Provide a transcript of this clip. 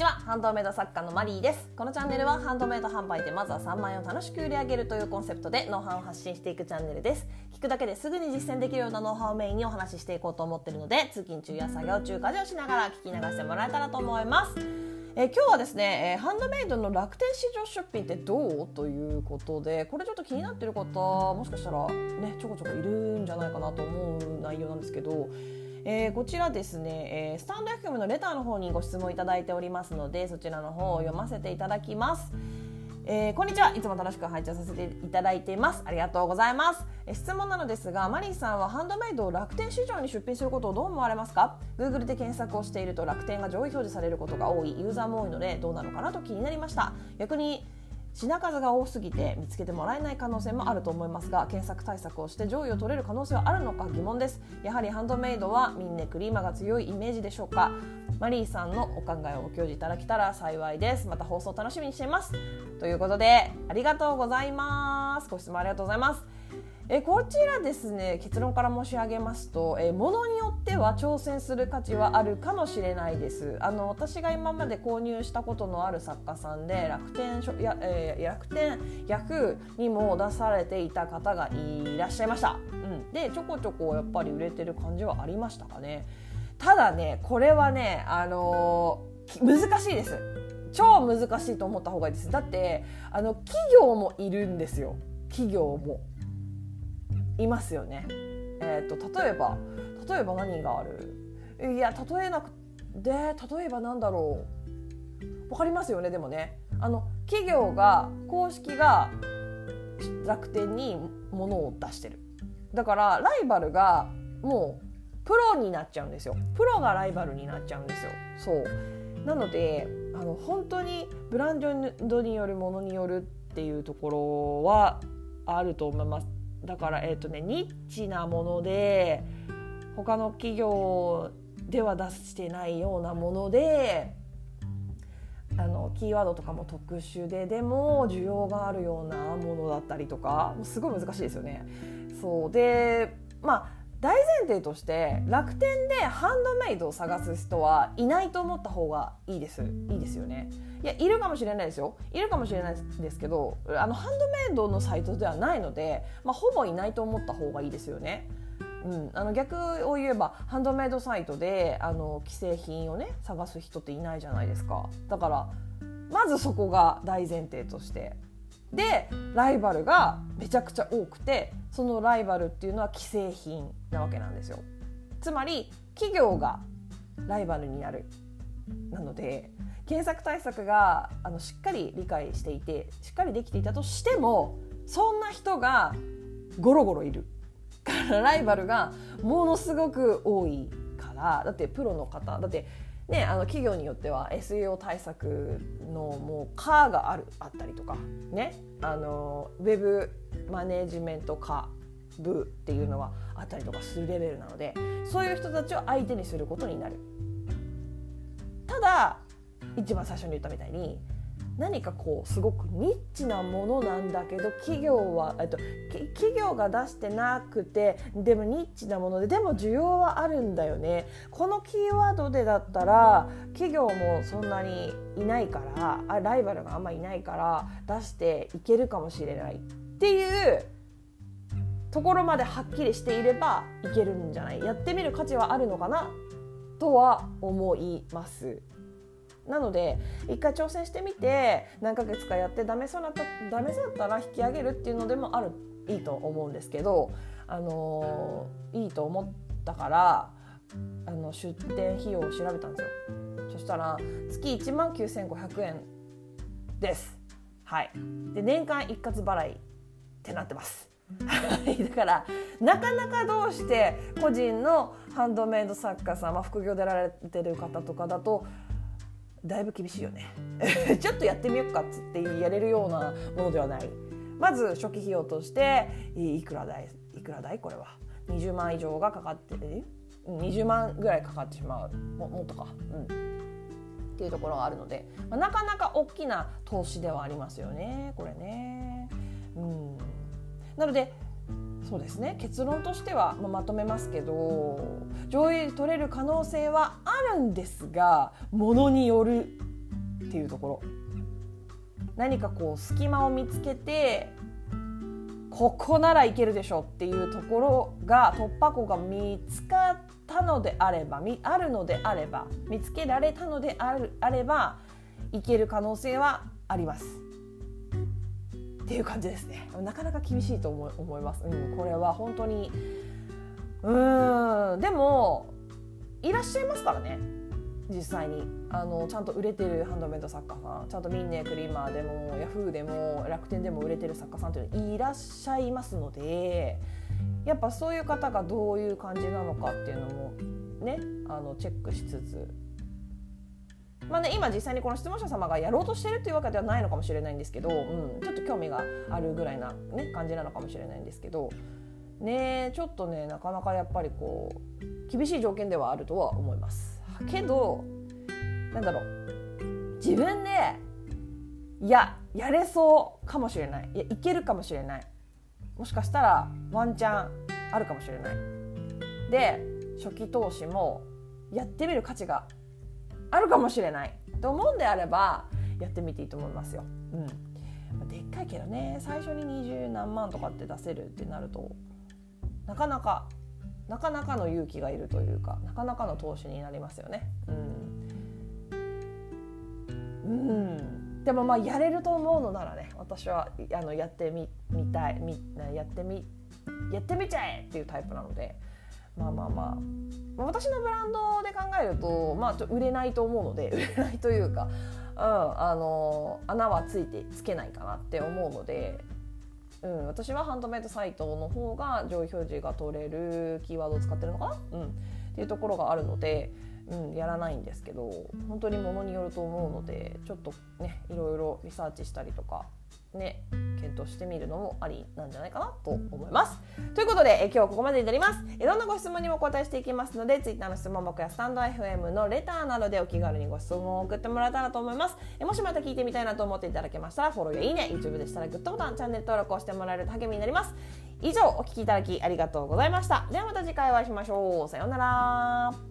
ちは。ハンドメイド作家のマリーです。このチャンネルはハンドメイド販売でまずは3万円を楽しく売り上げるというコンセプトでノウハウを発信していくチャンネルです。聞くだけですぐに実践できるようなノウハウをメインにお話ししていこうと思っているので通勤中や作業中家事をしながら聞き流してもらえたらと思います。え今日はですね、えハンドメイドの楽天市場出品ってどうということでこれちょっと気になってる方もしかしたらねちょこちょこいるんじゃないかなと思う内容なんですけどえー、こちらですね、えー、スタンド FM のレターの方にご質問いただいておりますのでそちらの方を読ませていただきます。えー、こんにちは。いつも楽しく拝聴させていただいています。ありがとうございます、えー、質問なのですがマリーさんはハンドメイドを楽天市場に出品することをどう思われますか？Google で検索をしていると楽天が上位表示されることが多いユーザーも多いのでどうなのかなと気になりました。逆に品数が多すぎて見つけてもらえない可能性もあると思いますが検索対策をして上位を取れる可能性はあるのか疑問です。やはりハンドメイドはミンネクリーマが強いイメージでしょうか。マリーさんのお考えをご教示いただけたら幸いです。また放送楽しみにしています。ということでありがとうございます。ご質問ありがとうございます。えこちらですね結論から申し上げますと、えものにっては挑戦する価値はあるかもしれないです。あの私が今まで購入したことのある作家さんで楽天や、えー、楽天ヤフーにも出されていた方がいらっしゃいました、うん、でちょこちょこやっぱり売れてる感じはありましたかね。ただねこれはねあのー、難しいです。超難しいと思った方がいいです。だってあの企業もいるんですよ。企業も。いますよね。えーと、例えば例えば何がある？いや例えなくで例えばなんだろう？分かりますよねでもね。あの企業が公式が楽天に物を出してる。だからライバルがもうプロになっちゃうんですよ。プロがライバルになっちゃうんですよ。そう。なのであの本当にブランドによるものによるっていうところはあると思います。だからえっ、ー、とねニッチなもので他の企業では出してないようなものであのキーワードとかも特殊ででも需要があるようなものだったりとかもうすごい難しいですよね。そう。でまあ大前提として楽天でハンドメイドを探す人はいないと思った方がいいです。いいですよね。いやいるかもしれないですよ。いるかもしれないですけどあのハンドメイドのサイトではないので、まあ、ほぼいないと思った方がいいですよね。うん、あの逆を言えばハンドメイドサイトであの既製品をね探す人っていないじゃないですか。だからまずそこが大前提として。でライバルがめちゃくちゃ多くてそのライバルっていうのは既製品なわけなんですよ。つまり企業がライバルになる。なので検索対策があのしっかり理解していてしっかりできていたとしてもそんな人がゴロゴロいる。からライバルがものすごく多いからだってプロの方だってね、あの企業によっては SEO 対策のもう科があるあったりとか、ね、あのウェブマネジメント科部っていうのはあったりとかするレベルなのでそういう人たちを相手にすることになる。ただ一番最初に言ったみたいに何かこうすごくニッチなものなんだけど企業は、えっと、企業が出してなくてでもニッチなものででも需要はあるんだよね。このキーワードでだったら企業もそんなにいないからあライバルがあんまいないから出していけるかもしれないっていうところまではっきりしていればいけるんじゃない？やってみる価値はあるのかな？とは思います。なので一回挑戦してみて何ヶ月かやってダメそうなったダメそうだったら引き上げるっていうのでもあるいいと思うんですけど、あのー、いいと思ったからあの出店費用を調べたんですよ。そしたら月1万9500円です。はい。で年間一括払いってなってます。だからなかなかどうして個人のハンドメイド作家さん、副業でられてる方とかだとだいぶ厳しいよね。ちょっとやってみようかっつってやれるようなものではない。まず初期費用としていくらだいくらだい？これは。20万以上がかかってる20万ぐらいかかってしまう。ももっとか。うん。っていうところがあるので、まあ、なかなか大きな投資ではありますよね。これね。うん。なのでそうですね結論としては、まあ、まとめますけど上位取れる可能性はあるんですがものによるっていうところ何かこう隙間を見つけてここならいけるでしょっていうところが突破口が見つかったのであればあるのであれば見つけられたのであるあればいける可能性はあります。っていう感じですね。なかなか厳しいと思思います、うん、これは本当に。うん。でもいらっしゃいますからね。実際に。あのちゃんと売れてるハンドメイド作家さん。ちゃんとミンネクリーマーでもヤフーでも楽天でも売れてる作家さんというのいらっしゃいますのでやっぱそういう方がどういう感じなのかっていうのもねあのチェックしつつまあね、今実際にこの質問者様がやろうとしてるというわけではないのかもしれないんですけど、うん、ちょっと興味があるぐらいな、ね、感じなのかもしれないんですけどねちょっとねなかなかやっぱりこう厳しい条件ではあるとは思います。けどなんだろう。自分でいややれそうかもしれない。いやいけるかもしれない。もしかしたらワンチャンあるかもしれない。で初期投資もやってみる価値があるかもしれない。と思うんであればやってみていいと思いますよ。うん、でっかいけどね。最初に二十何万とかって出せるってなるとなかなかなかなかの勇気がいるというかなかなかの投資になりますよね。うん、うん。でもまあやれると思うのならね私はあのやってみみたいみやってみやってみちゃえっていうタイプなのでまあまあまあ私のブランドで考えると、まあ、売れないと思うので 売れないというか、うん、あの穴はついてつけないかなって思うので、うん、私はハンドメイドサイトの方が上位表示が取れるキーワードを使ってるのかな、うん、っていうところがあるので。うん、やらないんですけど本当にものによると思うのでちょっとねいろいろリサーチしたりとかね検討してみるのもありなんじゃないかなと思います。ということで、え今日はここまでになります。いろんなご質問にもお答えしていきますので、Twitter の質問箱やスタンド FM のレターなどでお気軽にご質問を送ってもらえたらと思います。えもしまた聞いてみたいなと思っていただけましたら、フォローやいいね、YouTube でしたらグッドボタン、チャンネル登録をしてもらえると励みになります。以上、お聴きいただきありがとうございました。ではまた次回お会いしましょう。さようなら。